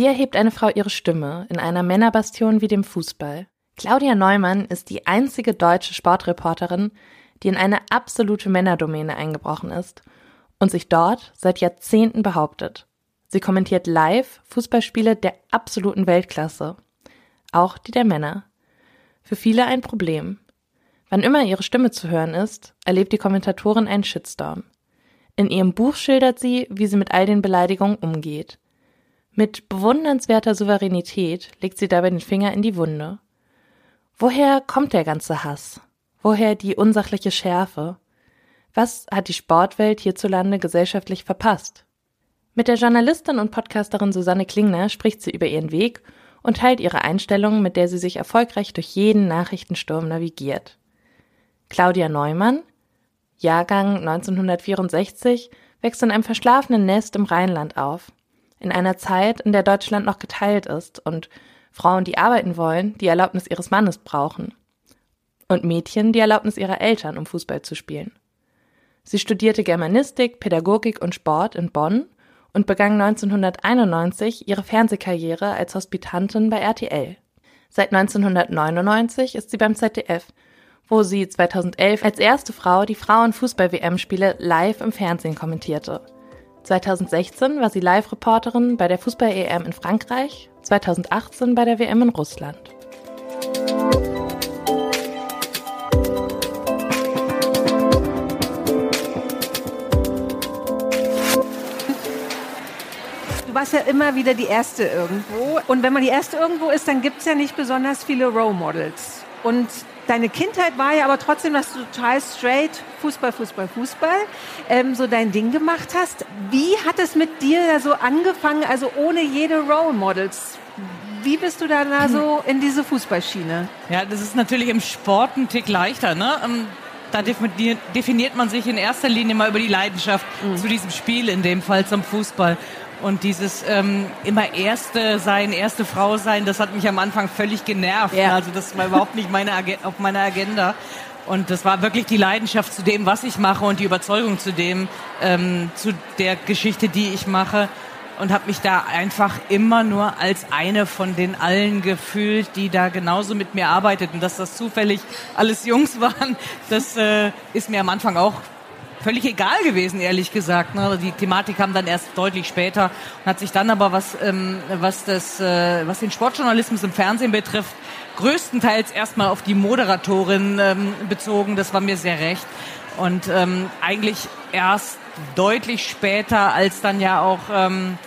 Wie erhebt eine Frau ihre Stimme in einer Männerbastion wie dem Fußball? Claudia Neumann ist die einzige deutsche Sportreporterin, die in eine absolute Männerdomäne eingebrochen ist und sich dort seit Jahrzehnten behauptet. Sie kommentiert live Fußballspiele der absoluten Weltklasse, auch die der Männer. Für viele ein Problem. Wann immer ihre Stimme zu hören ist, erlebt die Kommentatorin einen Shitstorm. In ihrem Buch schildert sie, wie sie mit all den Beleidigungen umgeht. Mit bewundernswerter Souveränität legt sie dabei den Finger in die Wunde. Woher kommt der ganze Hass? Woher die unsachliche Schärfe? Was hat die Sportwelt hierzulande gesellschaftlich verpasst? Mit der Journalistin und Podcasterin Susanne Klingner spricht sie über ihren Weg und teilt ihre Einstellung, mit der sie sich erfolgreich durch jeden Nachrichtensturm navigiert. Claudia Neumann, Jahrgang 1964, wächst in einem verschlafenen Nest im Rheinland auf in einer Zeit, in der Deutschland noch geteilt ist und Frauen, die arbeiten wollen, die Erlaubnis ihres Mannes brauchen. Und Mädchen die Erlaubnis ihrer Eltern, um Fußball zu spielen. Sie studierte Germanistik, Pädagogik und Sport in Bonn und begann 1991 ihre Fernsehkarriere als Hospitantin bei RTL. Seit 1999 ist sie beim ZDF, wo sie 2011 als erste Frau die Frauenfußball-WM-Spiele live im Fernsehen kommentierte – 2016 war sie Live-Reporterin bei der Fußball-EM in Frankreich, 2018 bei der WM in Russland. Du warst ja immer wieder die Erste irgendwo. Und wenn man die Erste irgendwo ist, dann gibt es ja nicht besonders viele Role Models. Und deine Kindheit war ja aber trotzdem, dass du total straight Fußball, Fußball, Fußball ähm, so dein Ding gemacht hast. Wie hat es mit dir so angefangen, also ohne jede Role Models? Wie bist du da so in diese Fußballschiene? Ja, das ist natürlich im Sport ein Tick leichter, ne? Ähm, da definiert man sich in erster Linie mal über die Leidenschaft mhm. zu diesem Spiel, in dem Fall zum Fußball. Und dieses ähm, immer Erste sein, erste Frau sein, das hat mich am Anfang völlig genervt. Ja. Also das war überhaupt nicht meine auf meiner Agenda. Und das war wirklich die Leidenschaft zu dem, was ich mache und die Überzeugung zu dem, ähm, zu der Geschichte, die ich mache. Und habe mich da einfach immer nur als eine von den allen gefühlt, die da genauso mit mir arbeiteten. Dass das zufällig alles Jungs waren, das äh, ist mir am Anfang auch völlig egal gewesen, ehrlich gesagt. Ne? Die Thematik kam dann erst deutlich später und hat sich dann aber, was, ähm, was, das, äh, was den Sportjournalismus im Fernsehen betrifft, größtenteils erstmal auf die Moderatorin ähm, bezogen. Das war mir sehr recht. Und ähm, eigentlich erst deutlich später, als dann ja auch... Ähm,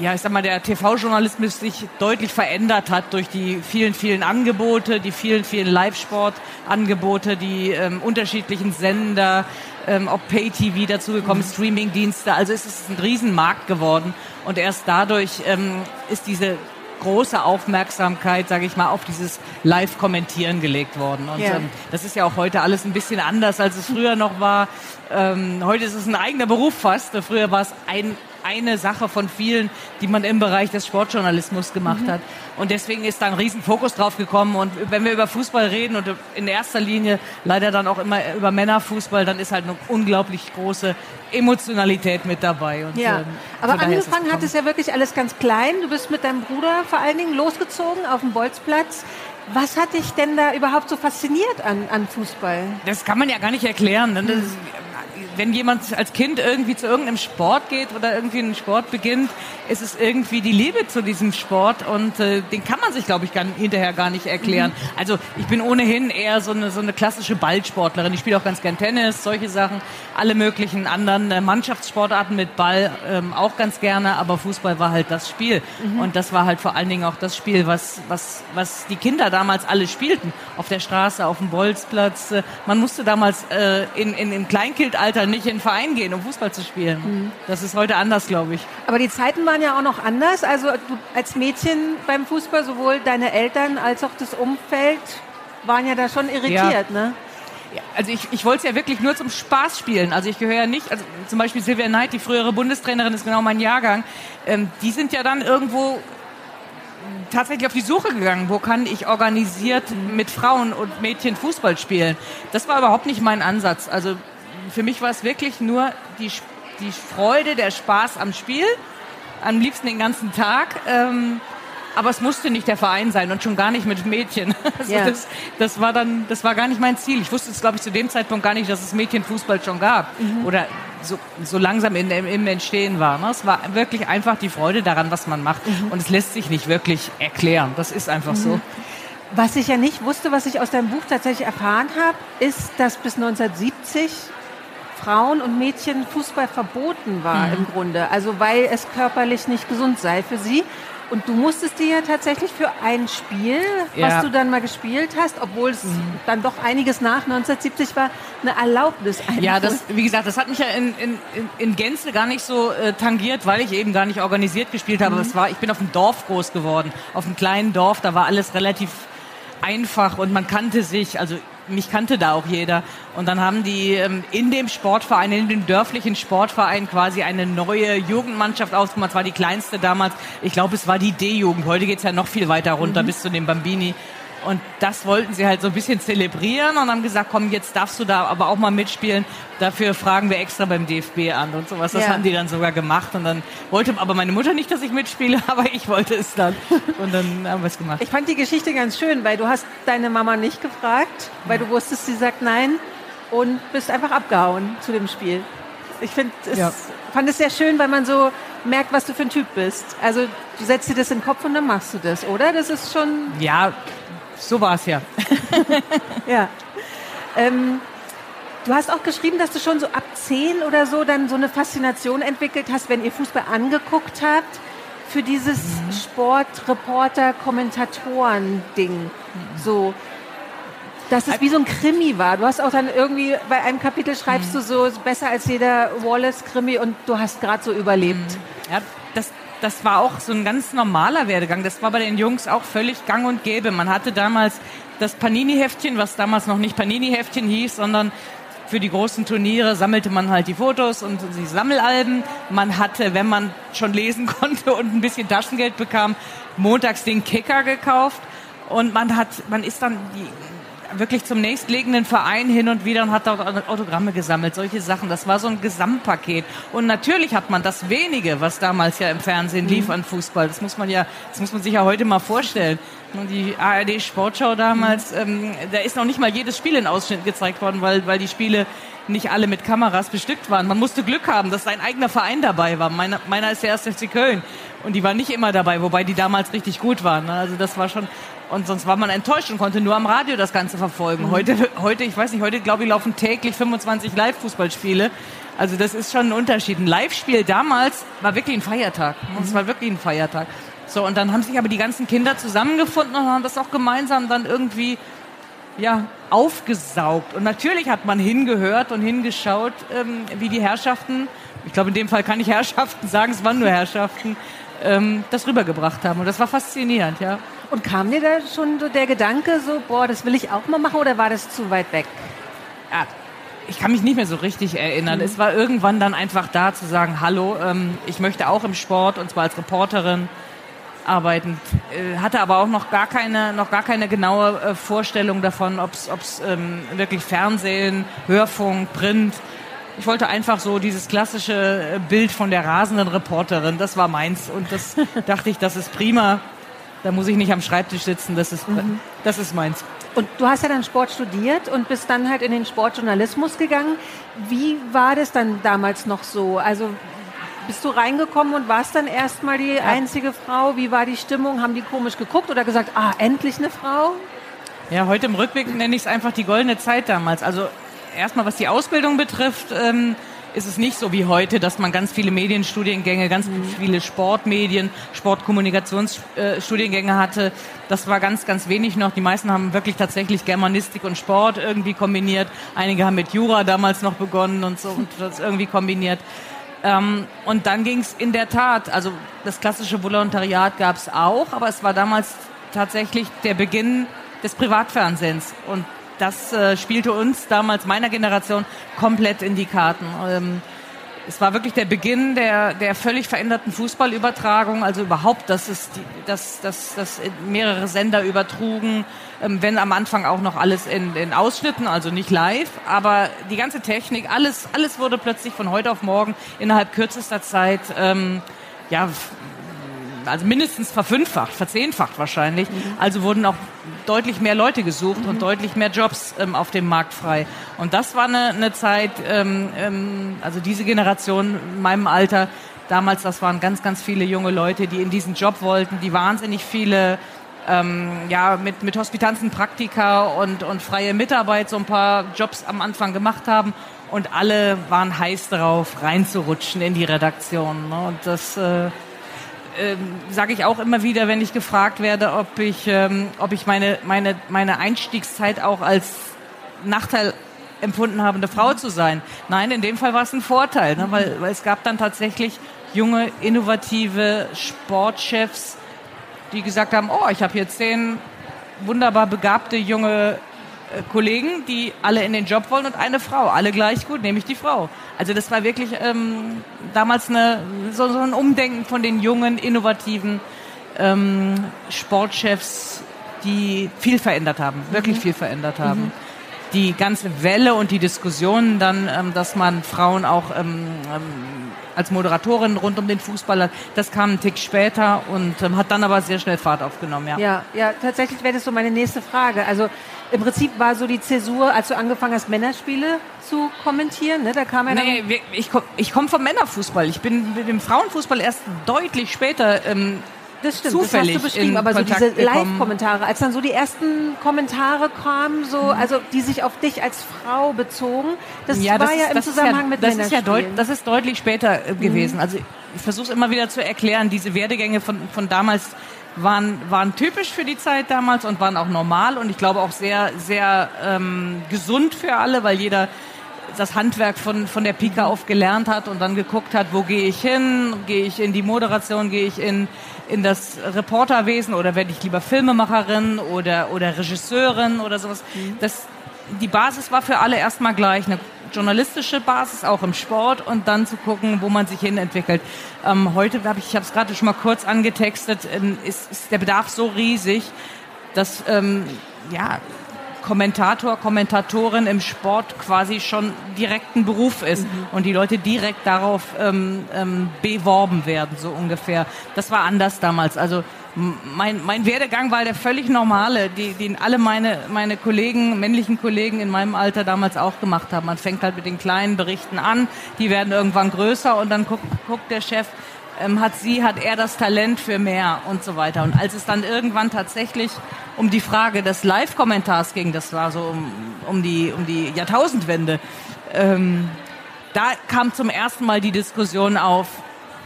ja, ich sag mal, der TV-Journalismus sich deutlich verändert hat durch die vielen, vielen Angebote, die vielen, vielen Live-Sport-Angebote, die ähm, unterschiedlichen Sender, ähm, ob Pay-TV dazugekommen, mhm. Streaming-Dienste. Also es ist ein Riesenmarkt geworden und erst dadurch ähm, ist diese große Aufmerksamkeit, sage ich mal, auf dieses Live-Kommentieren gelegt worden. Und ja. ähm, das ist ja auch heute alles ein bisschen anders, als es früher noch war. Ähm, heute ist es ein eigener Beruf fast. Früher war es ein eine Sache von vielen, die man im Bereich des Sportjournalismus gemacht mhm. hat. Und deswegen ist da ein Riesenfokus drauf gekommen. Und wenn wir über Fußball reden und in erster Linie leider dann auch immer über Männerfußball, dann ist halt eine unglaublich große Emotionalität mit dabei. Und, ja, ähm, aber angefangen hat es ja wirklich alles ganz klein. Du bist mit deinem Bruder vor allen Dingen losgezogen auf dem Bolzplatz. Was hat dich denn da überhaupt so fasziniert an, an Fußball? Das kann man ja gar nicht erklären. Ne? Das, wenn jemand als Kind irgendwie zu irgendeinem Sport geht oder irgendwie einen Sport beginnt, ist es irgendwie die Liebe zu diesem Sport und äh, den kann man sich, glaube ich, gar, hinterher gar nicht erklären. Mhm. Also ich bin ohnehin eher so eine, so eine klassische Ballsportlerin. Ich spiele auch ganz gern Tennis, solche Sachen, alle möglichen anderen äh, Mannschaftssportarten mit Ball ähm, auch ganz gerne, aber Fußball war halt das Spiel. Mhm. Und das war halt vor allen Dingen auch das Spiel, was, was, was die Kinder damals alle spielten. Auf der Straße, auf dem Bolzplatz. Äh, man musste damals äh, in, in, im Kleinkind Alter nicht in den Verein gehen, um Fußball zu spielen. Mhm. Das ist heute anders, glaube ich. Aber die Zeiten waren ja auch noch anders. Also du als Mädchen beim Fußball, sowohl deine Eltern als auch das Umfeld waren ja da schon irritiert, ja. ne? also ich, ich wollte es ja wirklich nur zum Spaß spielen. Also ich gehöre ja nicht, also zum Beispiel Silvia Knight, die frühere Bundestrainerin, ist genau mein Jahrgang. Ähm, die sind ja dann irgendwo tatsächlich auf die Suche gegangen, wo kann ich organisiert mit Frauen und Mädchen Fußball spielen. Das war überhaupt nicht mein Ansatz. Also für mich war es wirklich nur die, die Freude, der Spaß am Spiel, am liebsten den ganzen Tag. Ähm, aber es musste nicht der Verein sein und schon gar nicht mit Mädchen. Also ja. das, das war dann, das war gar nicht mein Ziel. Ich wusste es, glaube ich, zu dem Zeitpunkt gar nicht, dass es Mädchenfußball schon gab mhm. oder so, so langsam in, im Entstehen war. Ne? Es war wirklich einfach die Freude daran, was man macht. Mhm. Und es lässt sich nicht wirklich erklären. Das ist einfach mhm. so. Was ich ja nicht wusste, was ich aus deinem Buch tatsächlich erfahren habe, ist, dass bis 1970 Frauen und Mädchen Fußball verboten war mhm. im Grunde. Also weil es körperlich nicht gesund sei für sie. Und du musstest dir ja tatsächlich für ein Spiel, ja. was du dann mal gespielt hast, obwohl es mhm. dann doch einiges nach 1970 war, eine Erlaubnis einholen. Ja, das, wie gesagt, das hat mich ja in, in, in Gänze gar nicht so äh, tangiert, weil ich eben gar nicht organisiert gespielt habe. Mhm. Es war, ich bin auf dem Dorf groß geworden, auf einem kleinen Dorf, da war alles relativ einfach und man kannte sich. Also mich kannte da auch jeder. Und dann haben die ähm, in dem Sportverein, in dem dörflichen Sportverein quasi eine neue Jugendmannschaft ausgemacht. Es war die kleinste damals. Ich glaube, es war die D-Jugend. Heute geht's ja noch viel weiter runter mhm. bis zu den Bambini. Und das wollten sie halt so ein bisschen zelebrieren und haben gesagt, komm, jetzt darfst du da aber auch mal mitspielen. Dafür fragen wir extra beim DFB an und sowas. Das ja. haben die dann sogar gemacht. Und dann wollte aber meine Mutter nicht, dass ich mitspiele, aber ich wollte es dann. Und dann haben wir es gemacht. Ich fand die Geschichte ganz schön, weil du hast deine Mama nicht gefragt, weil du wusstest, sie sagt nein und bist einfach abgehauen zu dem Spiel. Ich find, es, ja. fand es sehr schön, weil man so merkt, was du für ein Typ bist. Also du setzt dir das in den Kopf und dann machst du das, oder? Das ist schon... Ja, so war es ja. ja. Ähm, du hast auch geschrieben, dass du schon so ab zehn oder so dann so eine Faszination entwickelt hast, wenn ihr Fußball angeguckt habt, für dieses mhm. Sportreporter-Kommentatoren-Ding. Mhm. So, dass es wie so ein Krimi war. Du hast auch dann irgendwie bei einem Kapitel schreibst mhm. du so besser als jeder Wallace-Krimi und du hast gerade so überlebt. Mhm. Ja, das, das war auch so ein ganz normaler Werdegang. Das war bei den Jungs auch völlig gang und gäbe. Man hatte damals das Panini-Heftchen, was damals noch nicht Panini-Heftchen hieß, sondern für die großen Turniere sammelte man halt die Fotos und die Sammelalben. Man hatte, wenn man schon lesen konnte und ein bisschen Taschengeld bekam, montags den Kicker gekauft. Und man hat, man ist dann die wirklich zum nächstliegenden Verein hin und wieder und hat dort Autogramme gesammelt, solche Sachen. Das war so ein Gesamtpaket. Und natürlich hat man das wenige, was damals ja im Fernsehen lief mhm. an Fußball. Das muss man ja, das muss man sich ja heute mal vorstellen. Die ARD Sportschau damals, mhm. ähm, da ist noch nicht mal jedes Spiel in Ausschnitt gezeigt worden, weil, weil die Spiele nicht alle mit Kameras bestückt waren. Man musste Glück haben, dass sein eigener Verein dabei war. Meiner, meiner ist der erste FC Köln. Und die waren nicht immer dabei, wobei die damals richtig gut waren. Also das war schon, und sonst war man enttäuscht und konnte nur am Radio das Ganze verfolgen. Heute, heute, ich weiß nicht, heute glaube ich laufen täglich 25 Live-Fußballspiele. Also das ist schon ein Unterschied. Ein Live-Spiel damals war wirklich ein Feiertag. Es mhm. war wirklich ein Feiertag. So, und dann haben sich aber die ganzen Kinder zusammengefunden und haben das auch gemeinsam dann irgendwie ja, aufgesaugt. Und natürlich hat man hingehört und hingeschaut, ähm, wie die Herrschaften, ich glaube in dem Fall kann ich Herrschaften sagen, es waren nur Herrschaften, ähm, das rübergebracht haben. Und das war faszinierend, ja. Und kam dir da schon so der Gedanke, so, boah, das will ich auch mal machen oder war das zu weit weg? Ja, ich kann mich nicht mehr so richtig erinnern. Mhm. Es war irgendwann dann einfach da zu sagen, hallo, ähm, ich möchte auch im Sport und zwar als Reporterin arbeiten. Äh, hatte aber auch noch gar keine, noch gar keine genaue äh, Vorstellung davon, ob es ähm, wirklich Fernsehen, Hörfunk, Print. Ich wollte einfach so dieses klassische äh, Bild von der rasenden Reporterin, das war meins. Und das dachte ich, das ist prima. Da muss ich nicht am Schreibtisch sitzen, das ist, mhm. das ist meins. Und du hast ja dann Sport studiert und bist dann halt in den Sportjournalismus gegangen. Wie war das dann damals noch so? Also bist du reingekommen und warst dann erstmal die einzige Frau? Wie war die Stimmung? Haben die komisch geguckt oder gesagt, ah, endlich eine Frau? Ja, heute im Rückblick nenne ich es einfach die goldene Zeit damals. Also erstmal was die Ausbildung betrifft, ähm, ist es nicht so wie heute, dass man ganz viele Medienstudiengänge, ganz mhm. viele Sportmedien, Sportkommunikationsstudiengänge hatte. Das war ganz, ganz wenig noch. Die meisten haben wirklich tatsächlich Germanistik und Sport irgendwie kombiniert. Einige haben mit Jura damals noch begonnen und so und das irgendwie kombiniert. Ähm, und dann ging es in der Tat, also das klassische Volontariat gab es auch, aber es war damals tatsächlich der Beginn des Privatfernsehens. Und das äh, spielte uns damals, meiner Generation, komplett in die Karten. Ähm, es war wirklich der Beginn der, der völlig veränderten Fußballübertragung, also überhaupt, dass es die, dass, dass, dass mehrere Sender übertrugen, ähm, wenn am Anfang auch noch alles in, in Ausschnitten, also nicht live, aber die ganze Technik, alles, alles wurde plötzlich von heute auf morgen innerhalb kürzester Zeit ähm, ja, also mindestens verfünffacht, verzehnfacht wahrscheinlich. Mhm. Also wurden auch deutlich mehr Leute gesucht mhm. und deutlich mehr Jobs ähm, auf dem Markt frei. Und das war eine, eine Zeit, ähm, ähm, also diese Generation in meinem Alter, damals, das waren ganz, ganz viele junge Leute, die in diesen Job wollten, die wahnsinnig viele ähm, ja, mit, mit Hospitanzen, Praktika und, und freie Mitarbeit so ein paar Jobs am Anfang gemacht haben. Und alle waren heiß darauf, reinzurutschen in die Redaktion. Ne? Und das, äh, ähm, sage ich auch immer wieder, wenn ich gefragt werde, ob ich, ähm, ob ich meine, meine, meine Einstiegszeit auch als Nachteil empfunden habe, eine Frau zu sein. Nein, in dem Fall war es ein Vorteil, ne? weil, weil es gab dann tatsächlich junge, innovative Sportchefs, die gesagt haben, oh, ich habe hier zehn wunderbar begabte junge Kollegen, die alle in den Job wollen und eine Frau, alle gleich gut, nämlich die Frau. Also das war wirklich ähm, damals eine, so, so, ein Umdenken von den jungen, innovativen ähm, Sportchefs, die viel verändert haben, wirklich mhm. viel verändert haben. Mhm. Die ganze Welle und die Diskussionen dann, ähm, dass man Frauen auch ähm, ähm, als Moderatorin rund um den Fußball hat, das kam einen Tick später und ähm, hat dann aber sehr schnell Fahrt aufgenommen. Ja, ja, ja tatsächlich wäre das so meine nächste Frage. Also im Prinzip war so die Zäsur, als du angefangen hast, Männerspiele zu kommentieren. Ne? Da kam ja nee, ich komme ich komm vom Männerfußball. Ich bin mit dem Frauenfußball erst deutlich später ähm, das stimmt, zufällig das hast du beschrieben, aber so diese Live-Kommentare, als dann so die ersten Kommentare kamen, so, mhm. also die sich auf dich als Frau bezogen, das ja, war das ja ist, im Zusammenhang ja, mit das ist ja deut, Das ist deutlich später äh, gewesen. Mhm. Also ich versuche es immer wieder zu erklären, diese Werdegänge von, von damals waren, waren typisch für die Zeit damals und waren auch normal und ich glaube auch sehr, sehr ähm, gesund für alle, weil jeder das Handwerk von, von der Pika auf gelernt hat und dann geguckt hat, wo gehe ich hin? Gehe ich in die Moderation? Gehe ich in, in das Reporterwesen oder werde ich lieber Filmemacherin oder, oder Regisseurin oder sowas? Mhm. Das, die Basis war für alle erstmal gleich. Eine journalistische Basis, auch im Sport und dann zu gucken, wo man sich hin entwickelt. Ähm, heute habe ich, ich habe es gerade schon mal kurz angetextet, ähm, ist, ist der Bedarf so riesig, dass ähm, ja Kommentator, Kommentatorin im Sport quasi schon direkt ein Beruf ist mhm. und die Leute direkt darauf ähm, ähm, beworben werden, so ungefähr. Das war anders damals. Also mein, mein Werdegang war der völlig normale, die, den alle meine, meine Kollegen, männlichen Kollegen in meinem Alter damals auch gemacht haben. Man fängt halt mit den kleinen Berichten an, die werden irgendwann größer und dann guckt, guckt der Chef, ähm, hat sie, hat er das Talent für mehr und so weiter. Und als es dann irgendwann tatsächlich um die Frage des Live-Kommentars ging, das war so um, um, die, um die Jahrtausendwende, ähm, da kam zum ersten Mal die Diskussion auf,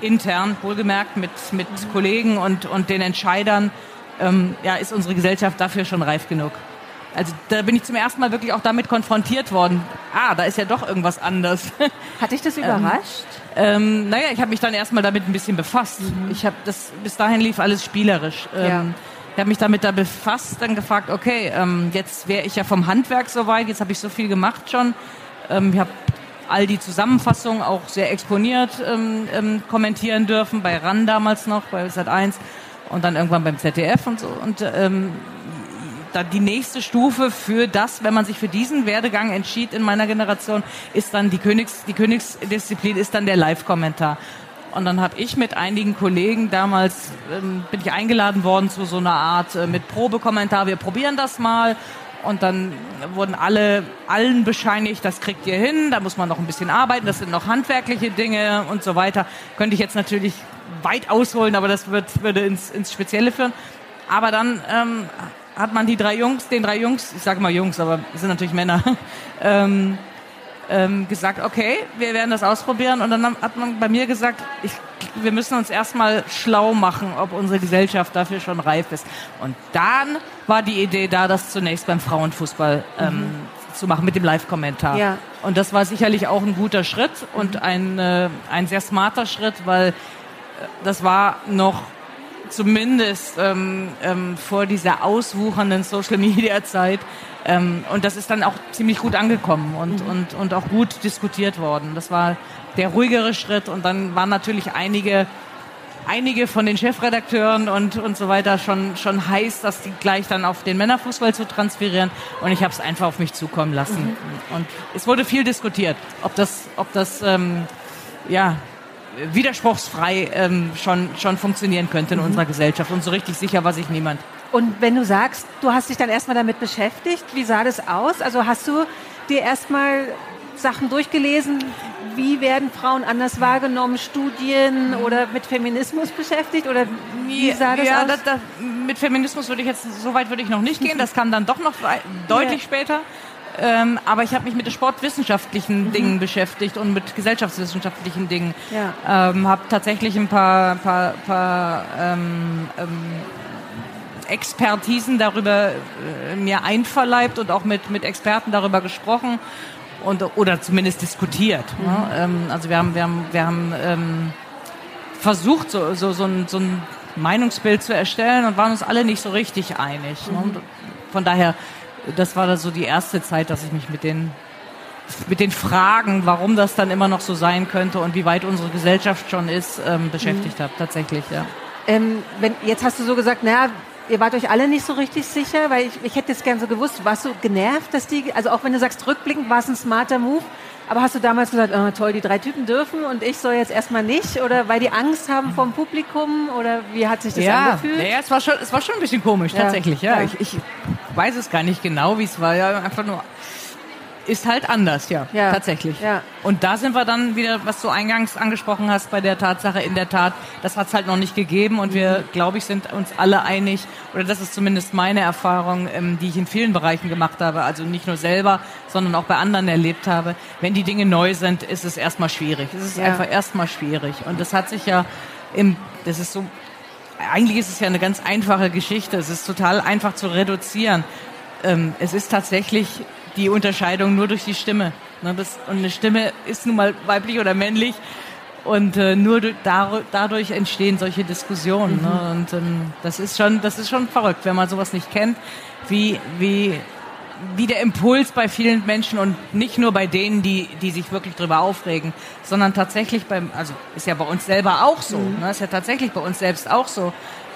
intern, wohlgemerkt, mit, mit. Kollegen und, und den Entscheidern, ähm, ja, ist unsere Gesellschaft dafür schon reif genug. Also da bin ich zum ersten Mal wirklich auch damit konfrontiert worden. Ah, da ist ja doch irgendwas anders. Hat dich das ähm, überrascht? Ähm, naja, ich habe mich dann erstmal damit ein bisschen befasst. Mhm. Ich habe das bis dahin lief alles spielerisch. Ähm, ja. Ich habe mich damit da befasst, dann gefragt, okay, ähm, jetzt wäre ich ja vom Handwerk soweit, jetzt habe ich so viel gemacht schon. Ähm, ich habe all die Zusammenfassungen auch sehr exponiert ähm, ähm, kommentieren dürfen, bei RAN damals noch, bei Sat1 und dann irgendwann beim ZDF und so. Und ähm, dann die nächste Stufe für das, wenn man sich für diesen Werdegang entschied in meiner Generation, ist dann die Königs, die Königsdisziplin ist dann der Live-Kommentar. Und dann habe ich mit einigen Kollegen damals ähm, bin ich eingeladen worden zu so einer Art äh, mit Probekommentar. Wir probieren das mal. Und dann wurden alle allen bescheinigt, das kriegt ihr hin. Da muss man noch ein bisschen arbeiten. Das sind noch handwerkliche Dinge und so weiter. Könnte ich jetzt natürlich weit ausholen, aber das wird, würde ins, ins Spezielle führen. Aber dann ähm, hat man die drei Jungs, den drei Jungs, ich sage mal Jungs, aber es sind natürlich Männer, ähm, ähm, gesagt, okay, wir werden das ausprobieren. Und dann hat man bei mir gesagt, ich, wir müssen uns erstmal schlau machen, ob unsere Gesellschaft dafür schon reif ist. Und dann war die Idee da, das zunächst beim Frauenfußball ähm, mhm. zu machen mit dem Live-Kommentar. Ja. Und das war sicherlich auch ein guter Schritt und mhm. ein, äh, ein sehr smarter Schritt, weil äh, das war noch zumindest ähm, ähm, vor dieser auswuchernden Social-Media-Zeit ähm, und das ist dann auch ziemlich gut angekommen und, mhm. und, und auch gut diskutiert worden. Das war der ruhigere Schritt und dann waren natürlich einige einige von den Chefredakteuren und, und so weiter schon, schon heiß, dass die gleich dann auf den Männerfußball zu transferieren. Und ich habe es einfach auf mich zukommen lassen. Mhm. Und es wurde viel diskutiert, ob das, ob das ähm, ja, widerspruchsfrei ähm, schon, schon funktionieren könnte in mhm. unserer Gesellschaft. Und so richtig sicher war sich niemand. Und wenn du sagst, du hast dich dann erstmal damit beschäftigt, wie sah das aus? Also hast du dir erstmal Sachen durchgelesen, wie werden Frauen anders wahrgenommen, Studien oder mit Feminismus beschäftigt oder wie sah das ja, aus? Das, das, mit Feminismus würde ich jetzt, so weit würde ich noch nicht gehen, das kam dann doch noch deutlich ja. später. Ähm, aber ich habe mich mit sportwissenschaftlichen mhm. Dingen beschäftigt und mit gesellschaftswissenschaftlichen Dingen. Ja. Ähm, habe tatsächlich ein paar, paar, paar ähm, ähm, Expertisen darüber äh, mir einverleibt und auch mit, mit Experten darüber gesprochen und, oder zumindest diskutiert. Ne? Mhm. Ne? Also wir haben, wir haben, wir haben ähm, versucht, so, so, so, ein, so ein Meinungsbild zu erstellen und waren uns alle nicht so richtig einig. Ne? Mhm. Ne? von daher, das war so die erste Zeit, dass ich mich mit den mit den Fragen, warum das dann immer noch so sein könnte und wie weit unsere Gesellschaft schon ist, ähm, beschäftigt mhm. habe, tatsächlich, ja. Ähm, wenn, jetzt hast du so gesagt, naja, ihr wart euch alle nicht so richtig sicher, weil ich, ich hätte es gern so gewusst, warst du genervt, dass die, also auch wenn du sagst, rückblickend war es ein smarter Move, aber hast du damals gesagt, oh, toll, die drei Typen dürfen und ich soll jetzt erstmal nicht? Oder weil die Angst haben vom Publikum? Oder wie hat sich das ja, angefühlt? Ja, es war schon, es war schon ein bisschen komisch, ja. tatsächlich. Ja, ja. Ich, ich weiß es gar nicht genau, wie es war. Ja, einfach nur ist halt anders, ja, ja. tatsächlich. Ja. Und da sind wir dann wieder, was du eingangs angesprochen hast, bei der Tatsache, in der Tat, das hat es halt noch nicht gegeben und wir, glaube ich, sind uns alle einig, oder das ist zumindest meine Erfahrung, ähm, die ich in vielen Bereichen gemacht habe, also nicht nur selber, sondern auch bei anderen erlebt habe. Wenn die Dinge neu sind, ist es erstmal schwierig. Es ist ja. einfach erstmal schwierig. Und das hat sich ja im, das ist so, eigentlich ist es ja eine ganz einfache Geschichte. Es ist total einfach zu reduzieren. Ähm, es ist tatsächlich die Unterscheidung nur durch die Stimme. Ne, das, und eine Stimme ist nun mal weiblich oder männlich. Und äh, nur da, dadurch entstehen solche Diskussionen. Ne? Mhm. Ne? Und ähm, das ist schon, das ist schon verrückt, wenn man sowas nicht kennt, wie, wie, wie der Impuls bei vielen Menschen und nicht nur bei denen, die, die sich wirklich drüber aufregen, sondern tatsächlich beim, also ist ja bei uns selber auch so, mhm. ne? ist ja tatsächlich bei uns selbst auch so,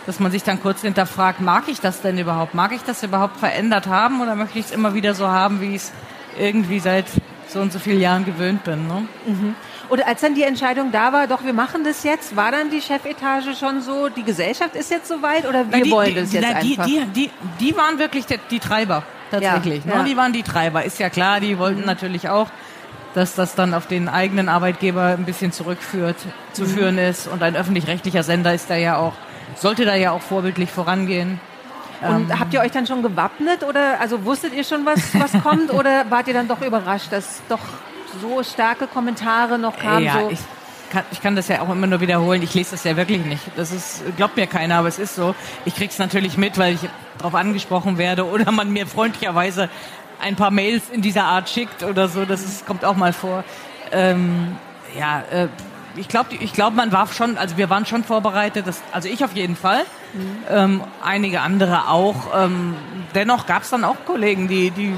dass man sich dann kurz hinterfragt, mag ich das denn überhaupt? Mag ich das überhaupt verändert haben oder möchte ich es immer wieder so haben, wie ich es irgendwie seit so und so vielen Jahren gewöhnt bin? Ne? Mhm. Oder als dann die Entscheidung da war, doch, wir machen das jetzt, war dann die Chefetage schon so, die Gesellschaft ist jetzt soweit oder wir die, wollen das jetzt na, einfach? Die, die, die waren wirklich die, die Treiber, tatsächlich. Ja, ne? ja. Die waren die Treiber, ist ja klar, die wollten mhm. natürlich auch dass das dann auf den eigenen Arbeitgeber ein bisschen zurückführt, zu mhm. führen ist. Und ein öffentlich-rechtlicher Sender ist da ja auch sollte da ja auch vorbildlich vorangehen. Und ähm, habt ihr euch dann schon gewappnet oder also wusstet ihr schon, was, was kommt oder wart ihr dann doch überrascht, dass doch so starke Kommentare noch kamen? Ja, so? ich, kann, ich kann das ja auch immer nur wiederholen. Ich lese das ja wirklich nicht. Das ist, glaubt mir keiner, aber es ist so. Ich krieg's natürlich mit, weil ich darauf angesprochen werde oder man mir freundlicherweise ein paar Mails in dieser Art schickt oder so. Das ist, kommt auch mal vor. Ähm, ja, äh, ich glaube, ich glaub, man war schon, also wir waren schon vorbereitet, das, also ich auf jeden Fall, mhm. ähm, einige andere auch. Ähm, dennoch gab es dann auch Kollegen, die, die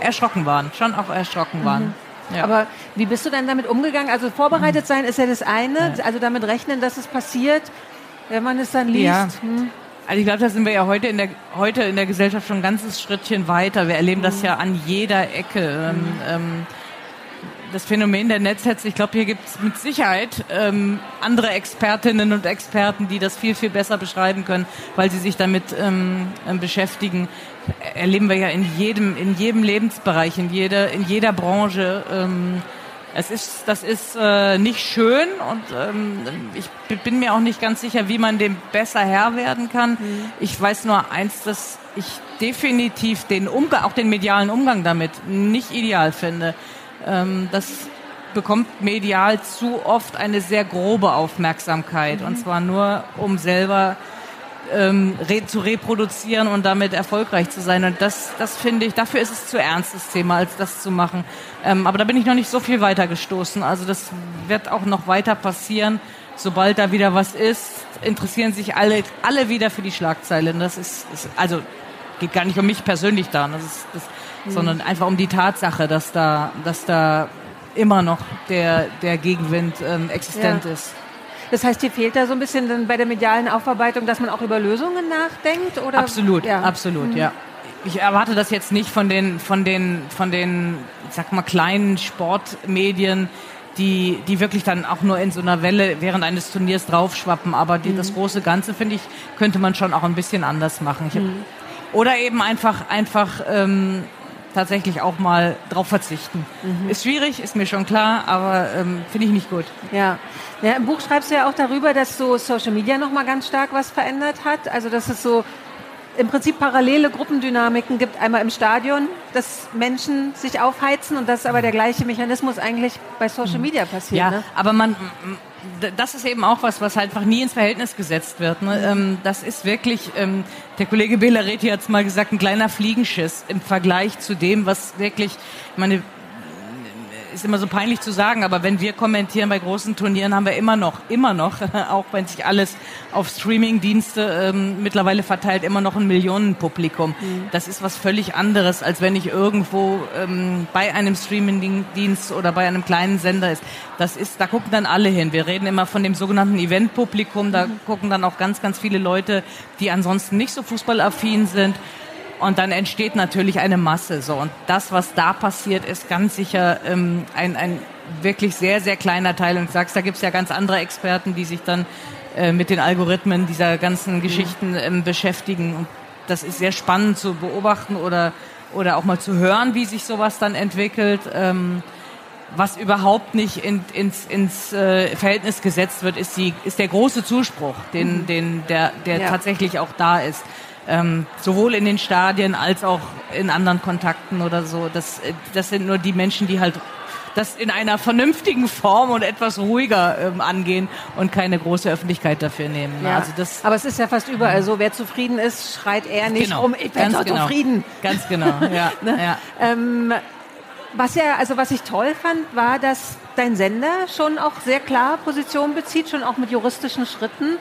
erschrocken waren, schon auch erschrocken waren. Mhm. Ja. Aber wie bist du denn damit umgegangen? Also vorbereitet sein ist ja das eine, ja. also damit rechnen, dass es passiert, wenn man es dann liest. Ja. Hm. Also ich glaube, da sind wir ja heute in der heute in der Gesellschaft schon ein ganzes Schrittchen weiter. Wir erleben mhm. das ja an jeder Ecke. Ähm, mhm. ähm, das Phänomen der Netzhetze, ich glaube, hier gibt es mit Sicherheit ähm, andere Expertinnen und Experten, die das viel, viel besser beschreiben können, weil sie sich damit ähm, ähm, beschäftigen. Erleben wir ja in jedem, in jedem Lebensbereich, in jeder, in jeder Branche. Ähm, es ist, das ist äh, nicht schön und ähm, ich bin mir auch nicht ganz sicher, wie man dem besser Herr werden kann. Mhm. Ich weiß nur eins, dass ich definitiv den Umgang, auch den medialen Umgang damit nicht ideal finde Ähm, das bekommt medial zu oft eine sehr grobe Aufmerksamkeit. Mhm. Und zwar nur, um selber ähm, re zu reproduzieren und damit erfolgreich zu sein. Und das, das finde ich, dafür ist es zu ernstes Thema, als das zu machen. Ähm, aber da bin ich noch nicht so viel weiter gestoßen. Also das wird auch noch weiter passieren. Sobald da wieder was ist, interessieren sich alle, alle wieder für die Schlagzeilen. Das ist, ist also geht gar nicht um mich persönlich da, das ist, das, mhm. sondern einfach um die Tatsache, dass da, dass da immer noch der, der Gegenwind ähm, existent ja. ist. Das heißt, hier fehlt da so ein bisschen dann bei der medialen Aufarbeitung, dass man auch über Lösungen nachdenkt? Oder? Absolut, ja. absolut, mhm. ja. Ich erwarte das jetzt nicht von den, von den, von den, ich sag mal, kleinen Sportmedien, die, die wirklich dann auch nur in so einer Welle während eines Turniers draufschwappen. Aber die, mhm. das große Ganze, finde ich, könnte man schon auch ein bisschen anders machen. Hab, mhm. Oder eben einfach, einfach ähm, tatsächlich auch mal drauf verzichten. Mhm. Ist schwierig, ist mir schon klar, aber ähm, finde ich nicht gut. Ja. ja. Im Buch schreibst du ja auch darüber, dass so Social Media nochmal ganz stark was verändert hat. Also dass es so im Prinzip parallele Gruppendynamiken gibt. Einmal im Stadion, dass Menschen sich aufheizen und das ist aber der gleiche Mechanismus eigentlich bei Social mhm. Media passiert. Ja, ne? aber man, das ist eben auch was, was halt einfach nie ins Verhältnis gesetzt wird. Ne? Ähm, das ist wirklich, ähm, der Kollege Belareti hat es mal gesagt, ein kleiner Fliegenschiss im Vergleich zu dem, was wirklich, meine, ist immer so peinlich zu sagen, aber wenn wir kommentieren bei großen Turnieren, haben wir immer noch, immer noch, auch wenn sich alles auf Streaming-Dienste ähm, mittlerweile verteilt, immer noch ein Millionenpublikum. Mhm. Das ist was völlig anderes, als wenn ich irgendwo ähm, bei einem Streaming-Dienst oder bei einem kleinen Sender ist. Das ist, da gucken dann alle hin. Wir reden immer von dem sogenannten Event-Publikum. Da mhm. gucken dann auch ganz, ganz viele Leute, die ansonsten nicht so fußballaffin sind. Und dann entsteht natürlich eine Masse. So und das, was da passiert, ist ganz sicher ähm, ein, ein wirklich sehr sehr kleiner Teil. Und du sagst, da gibt es ja ganz andere Experten, die sich dann äh, mit den Algorithmen dieser ganzen mhm. Geschichten ähm, beschäftigen. Und das ist sehr spannend zu beobachten oder oder auch mal zu hören, wie sich sowas dann entwickelt. Ähm, was überhaupt nicht in, ins, ins äh, Verhältnis gesetzt wird, ist, die, ist der große Zuspruch, den, mhm. den, der, der ja. tatsächlich auch da ist ähm, sowohl in den Stadien als auch in anderen Kontakten oder so. Das, äh, das sind nur die Menschen, die halt das in einer vernünftigen Form und etwas ruhiger ähm, angehen und keine große Öffentlichkeit dafür nehmen. Ja. Also das, Aber es ist ja fast überall so, wer zufrieden ist, schreit er nicht genau. um, ich bin so genau. zufrieden. Ganz genau, ja. ne? ja. Ähm, was ja, also was ich toll fand, war, dass dein Sender schon auch sehr klar Position bezieht, schon auch mit juristischen Schritten.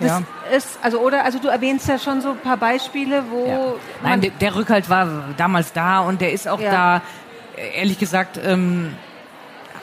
Das ja. ist, also, oder, also du erwähnst ja schon so ein paar Beispiele, wo. Ja. Nein, der, der, Rückhalt war damals da und der ist auch ja. da. Ehrlich gesagt, ähm,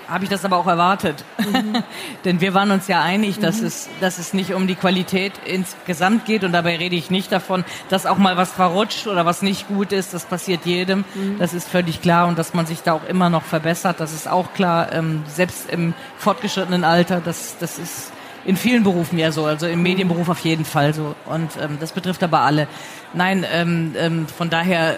habe ich das aber auch erwartet. Mhm. Denn wir waren uns ja einig, dass, mhm. es, dass es nicht um die Qualität insgesamt geht. Und dabei rede ich nicht davon, dass auch mal was verrutscht oder was nicht gut ist. Das passiert jedem. Mhm. Das ist völlig klar. Und dass man sich da auch immer noch verbessert, das ist auch klar. Ähm, selbst im fortgeschrittenen Alter, das, das ist in vielen Berufen ja so, also im Medienberuf auf jeden Fall so. Und ähm, das betrifft aber alle. Nein, ähm, ähm, von daher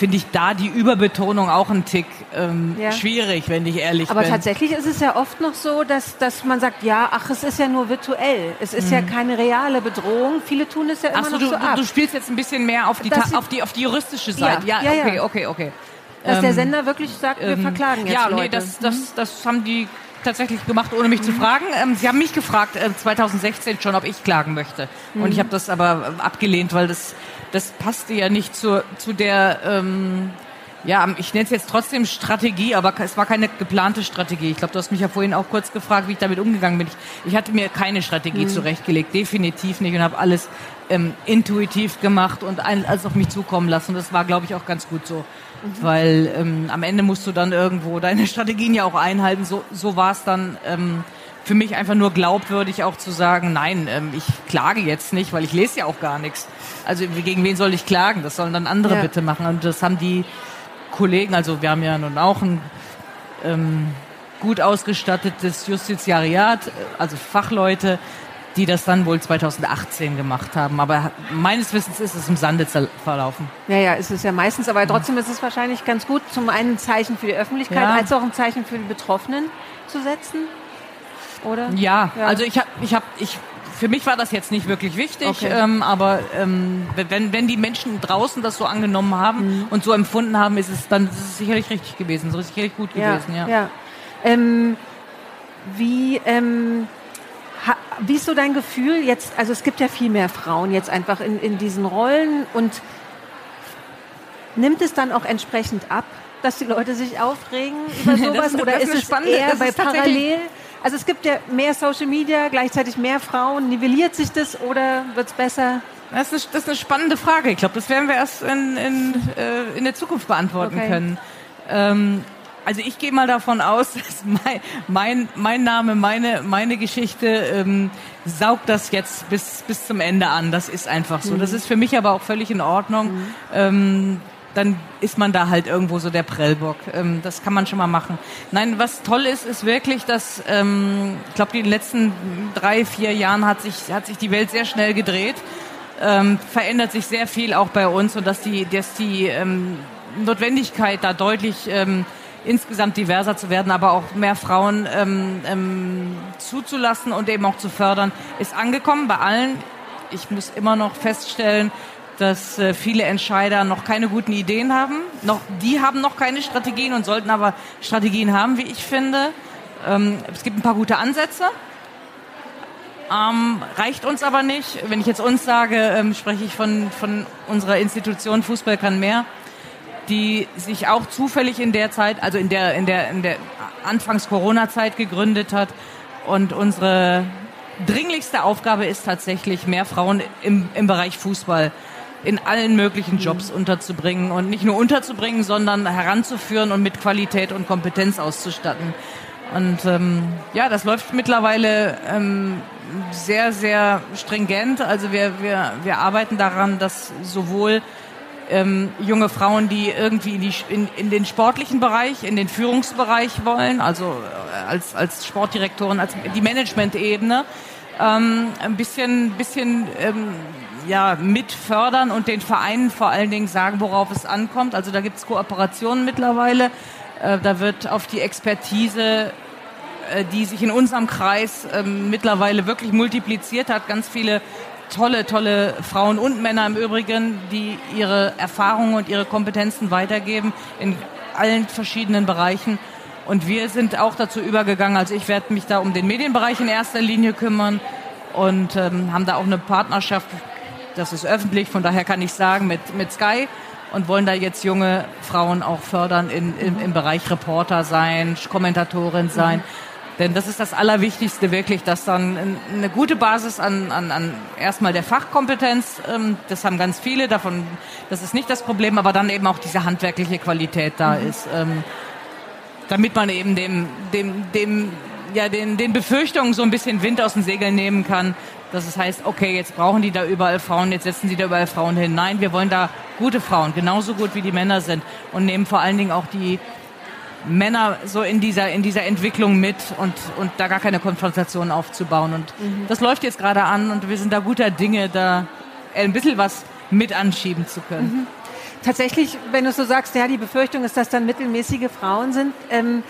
finde ich da die Überbetonung auch ein Tick ähm, ja. schwierig, wenn ich ehrlich Aber bin. Aber tatsächlich ist es ja oft noch so, dass, dass man sagt, ja, ach, es ist ja nur virtuell. Es ist mhm. ja keine reale Bedrohung. Viele tun es ja immer ach so, noch du, so ab. Du spielst jetzt ein bisschen mehr auf die, auf die, auf die juristische Seite. Ja, ja, ja okay, okay, okay. Dass ähm, der Sender wirklich sagt, wir ähm, verklagen jetzt Ja, Leute. nee, das, das, mhm. das haben die tatsächlich gemacht, ohne mich mhm. zu fragen. Ähm, sie haben mich gefragt, äh, 2016 schon, ob ich klagen möchte. Mhm. Und ich habe das aber abgelehnt, weil das, das passte ja nicht zur, zu der, ähm, ja, ich nenne es jetzt trotzdem Strategie, aber es war keine geplante Strategie. Ich glaube, du hast mich ja vorhin auch kurz gefragt, wie ich damit umgegangen bin. Ich, ich hatte mir keine Strategie mhm. zurechtgelegt, definitiv nicht und habe alles ähm, intuitiv gemacht und alles auf mich zukommen lassen. Das war, glaube ich, auch ganz gut so. Mhm. Weil ähm, am Ende musst du dann irgendwo deine Strategien ja auch einhalten. So, so war es dann ähm, für mich einfach nur glaubwürdig auch zu sagen, nein, ähm, ich klage jetzt nicht, weil ich lese ja auch gar nichts. Also gegen wen soll ich klagen? Das sollen dann andere ja. bitte machen. Und das haben die Kollegen, also wir haben ja nun auch ein ähm, gut ausgestattetes Justiziariat, also Fachleute, die das dann wohl 2018 gemacht haben. Aber meines Wissens ist es im Sande verlaufen. Ja, ja, ist es ja meistens. Aber trotzdem ist es wahrscheinlich ganz gut, zum einen ein Zeichen für die Öffentlichkeit, ja. als auch ein Zeichen für die Betroffenen zu setzen. Oder? Ja, ja. also ich habe, ich habe, ich für mich war das jetzt nicht wirklich wichtig, Okay. ähm, aber ähm, wenn, wenn die Menschen draußen das so angenommen haben und so empfunden haben, ist es dann ist es sicherlich richtig gewesen, so ist es sicherlich gut gewesen, ja. ja. Ähm, wie, ähm, ha, wie ist so dein Gefühl jetzt? Also es gibt ja viel mehr Frauen jetzt einfach in, in diesen Rollen und nimmt es dann auch entsprechend ab, dass die Leute sich aufregen über Das sowas? eine- oder das ist ist es spannende- eher das bei parallel? Also es gibt ja mehr Social Media, gleichzeitig mehr Frauen. Nivelliert sich das oder wird es besser? Das ist, eine, das ist eine spannende Frage. Ich glaube, das werden wir erst in, in, äh, in der Zukunft beantworten Okay. können. Ähm, also ich gehe mal davon aus, dass mein, mein, mein Name, meine, meine Geschichte ähm, saugt das jetzt bis, bis zum Ende an. Das ist einfach so. Das ist für mich aber auch völlig in Ordnung. Ähm, dann ist man da halt irgendwo so der Prellbock. Ähm, das kann man schon mal machen. Nein, was toll ist, ist wirklich, dass ähm, ich glaube, in den letzten drei, vier Jahren hat sich, hat sich die Welt sehr schnell gedreht ähm, verändert sich sehr viel auch bei uns und dass die, dass die ähm, Notwendigkeit da deutlich ähm, insgesamt diverser zu werden, aber auch mehr Frauen ähm, ähm, zuzulassen und eben auch zu fördern, ist angekommen bei allen. Ich muss immer noch feststellen, dass äh, viele Entscheider noch keine guten Ideen haben. Noch, die haben noch keine Strategien und sollten aber Strategien haben, wie ich finde. Ähm, es gibt ein paar gute Ansätze. Ähm, reicht uns aber nicht. Wenn ich jetzt uns sage, ähm, spreche ich von, von unserer Institution Fußball kann mehr, die sich auch zufällig in der Zeit, also in der, in der, in der Anfangs-Corona-Zeit gegründet hat. Und unsere dringlichste Aufgabe ist tatsächlich, mehr Frauen im, im Bereich Fußball in allen möglichen Jobs unterzubringen und nicht nur unterzubringen, sondern heranzuführen und mit Qualität und Kompetenz auszustatten. Und ähm, ja, das läuft mittlerweile ähm, sehr, sehr stringent. Also wir, wir, wir arbeiten daran, dass sowohl ähm, junge Frauen, die irgendwie in, die, in, in den sportlichen Bereich, in den Führungsbereich wollen, also äh, als, als Sportdirektorin, als die Management-Ebene, ähm, ein bisschen, bisschen ähm, ja, mit fördern und den Vereinen vor allen Dingen sagen, worauf es ankommt. Also da gibt es Kooperationen mittlerweile. Äh, da wird auf die Expertise äh, die sich in unserem Kreis ähm, mittlerweile wirklich multipliziert hat. Ganz viele tolle, tolle Frauen und Männer im Übrigen, die ihre Erfahrungen und ihre Kompetenzen weitergeben in allen verschiedenen Bereichen. Und wir sind auch dazu übergegangen, also ich werde mich da um den Medienbereich in erster Linie kümmern und ähm, haben da auch eine Partnerschaft, das ist öffentlich, von daher kann ich sagen, mit, mit Sky und wollen da jetzt junge Frauen auch fördern in, im, im Bereich Reporter sein, Kommentatorin sein. Denn das ist das Allerwichtigste wirklich, dass dann ein- eine gute Basis an, an, an erstmal der Fachkompetenz, ähm, das haben ganz viele davon, das ist nicht das Problem, aber dann eben auch diese handwerkliche Qualität da ist, ähm, damit man eben dem, dem, dem, ja, den, den Befürchtungen so ein bisschen Wind aus den Segeln nehmen kann, dass es heißt, okay, jetzt brauchen die da überall Frauen, jetzt setzen sie da überall Frauen hin. Nein, wir wollen da gute Frauen, genauso gut wie die Männer sind und nehmen vor allen Dingen auch die Männer so in dieser, in dieser Entwicklung mit und, und da gar keine Konfrontation aufzubauen. Und das läuft jetzt gerade an und wir sind da guter Dinge, da ein bisschen was mit anschieben zu können. Tatsächlich, wenn du so sagst, ja, die Befürchtung ist, dass dann mittelmäßige Frauen sind. Ähm,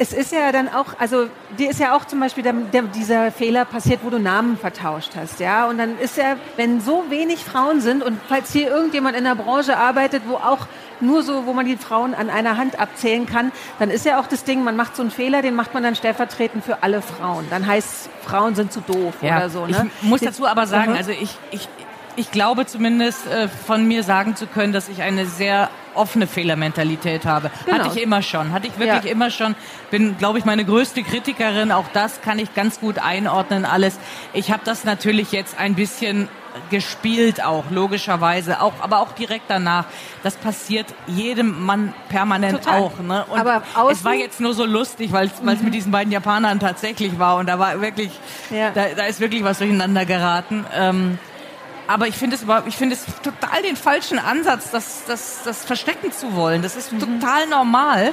es ist ja dann auch, also dir ist ja auch zum Beispiel der, der, dieser Fehler passiert, wo du Namen vertauscht hast, ja. Und dann ist ja, wenn so wenig Frauen sind und falls hier irgendjemand in der Branche arbeitet, wo auch nur so, wo man die Frauen an einer Hand abzählen kann, dann ist ja auch das Ding, man macht so einen Fehler, den macht man dann stellvertretend für alle Frauen. Dann heißt Frauen sind zu doof oder so. Ne? Ich muss dazu aber sagen, Mhm. also ich, ich, ich glaube zumindest äh, von mir sagen zu können, dass ich eine sehr offene Fehlermentalität habe. Genau. Hatte ich immer schon, hatte ich wirklich Ja. immer schon. Bin, glaube ich, meine größte Kritikerin. Auch das kann ich ganz gut einordnen alles. Ich habe das natürlich jetzt ein bisschen gespielt auch, logischerweise, auch, aber auch direkt danach. Das passiert jedem Mann permanent Total. auch. Ne? Und Aber es war jetzt nur so lustig, weil es mit diesen beiden Japanern tatsächlich war und da war wirklich, Ja. da, da ist wirklich was durcheinander geraten. Ähm, aber ich finde es überhaupt, ich finde es total den falschen Ansatz, das, das, das verstecken zu wollen. Das ist total normal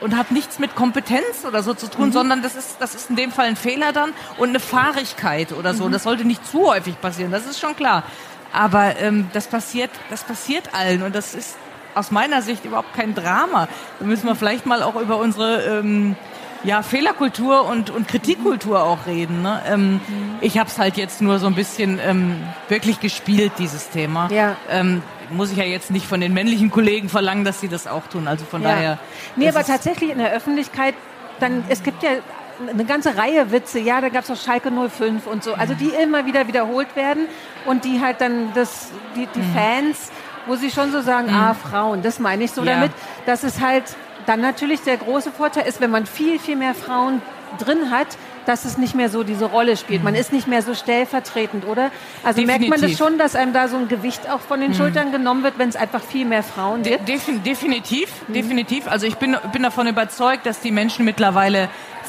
und hat nichts mit Kompetenz oder so zu tun, sondern das ist, das ist in dem Fall ein Fehler dann und eine Fahrigkeit oder so. Das sollte nicht zu häufig passieren, das ist schon klar. Aber ähm, das passiert, das passiert allen und das ist aus meiner Sicht überhaupt kein Drama. Da müssen wir vielleicht mal auch über unsere ähm, ja, Fehlerkultur und, und Kritikkultur auch reden. Ne? Ähm, mhm. Ich habe es halt jetzt nur so ein bisschen ähm, wirklich gespielt, dieses Thema. Ja. Ähm, muss ich ja jetzt nicht von den männlichen Kollegen verlangen, dass sie das auch tun. Also von ja. daher. Nee, aber tatsächlich in der Öffentlichkeit, dann, es gibt ja eine ganze Reihe Witze, ja, da gab es auch Schalke 05 und so, also die immer wieder wiederholt werden und die halt dann das, die, die mhm. Fans, wo sie schon so sagen, mhm. ah, Frauen, das meine ich so ja. damit, dass es halt dann natürlich der große Vorteil ist, wenn man viel, viel mehr Frauen drin hat, dass es nicht mehr so diese Rolle spielt. Man mhm. ist nicht mehr so stellvertretend, oder? Also Definitiv. merkt man das schon, dass einem da so ein Gewicht auch von den mhm. Schultern genommen wird, wenn es einfach viel mehr Frauen gibt? De definitiv, mhm. definitiv. Also ich bin, bin davon überzeugt, dass die Menschen mittlerweile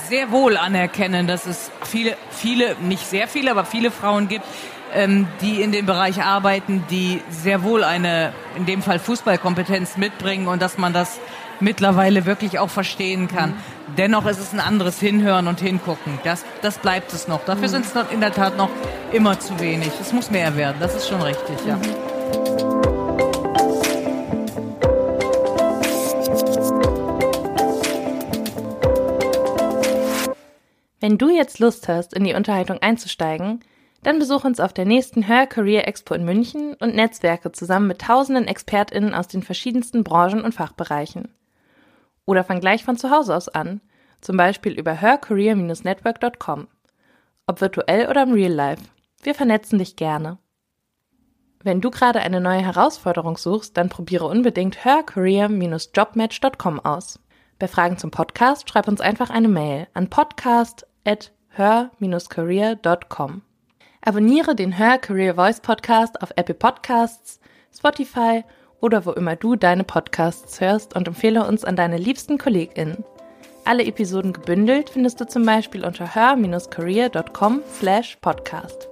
sehr wohl anerkennen, dass es viele, viele, nicht sehr viele, aber viele Frauen gibt, ähm, die in dem Bereich arbeiten, die sehr wohl eine, in dem Fall Fußballkompetenz mitbringen und dass man das mittlerweile wirklich auch verstehen kann. Mhm. Dennoch ist es ein anderes Hinhören und Hingucken. Das, das bleibt es noch. Dafür mhm. sind es in der Tat noch immer zu wenig. Es muss mehr werden. Das ist schon richtig, ja. Mhm. Wenn du jetzt Lust hast, in die Unterhaltung einzusteigen, dann besuch uns auf der nächsten Her Career Expo in München und Netzwerke zusammen mit tausenden ExpertInnen aus den verschiedensten Branchen und Fachbereichen. Oder fang gleich von zu Hause aus an, zum Beispiel über hercareer-network.com. Ob virtuell oder im Real Life. Wir vernetzen dich gerne. Wenn du gerade eine neue Herausforderung suchst, dann probiere unbedingt hercareer-jobmatch.com aus. Bei Fragen zum Podcast schreib uns einfach eine Mail an podcast@her-career.com. Abonniere den Her Career Voice Podcast auf Apple Podcasts, Spotify oder wo immer du deine Podcasts hörst und empfehle uns an deine liebsten KollegInnen. Alle Episoden gebündelt findest du zum Beispiel unter her-career.com slash podcast.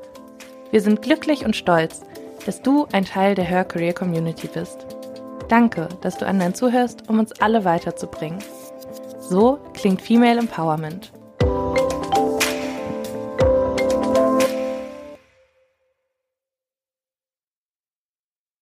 Wir sind glücklich und stolz, dass du ein Teil der Her Career Community bist. Danke, dass du anderen zuhörst, um uns alle weiterzubringen. So klingt Female Empowerment.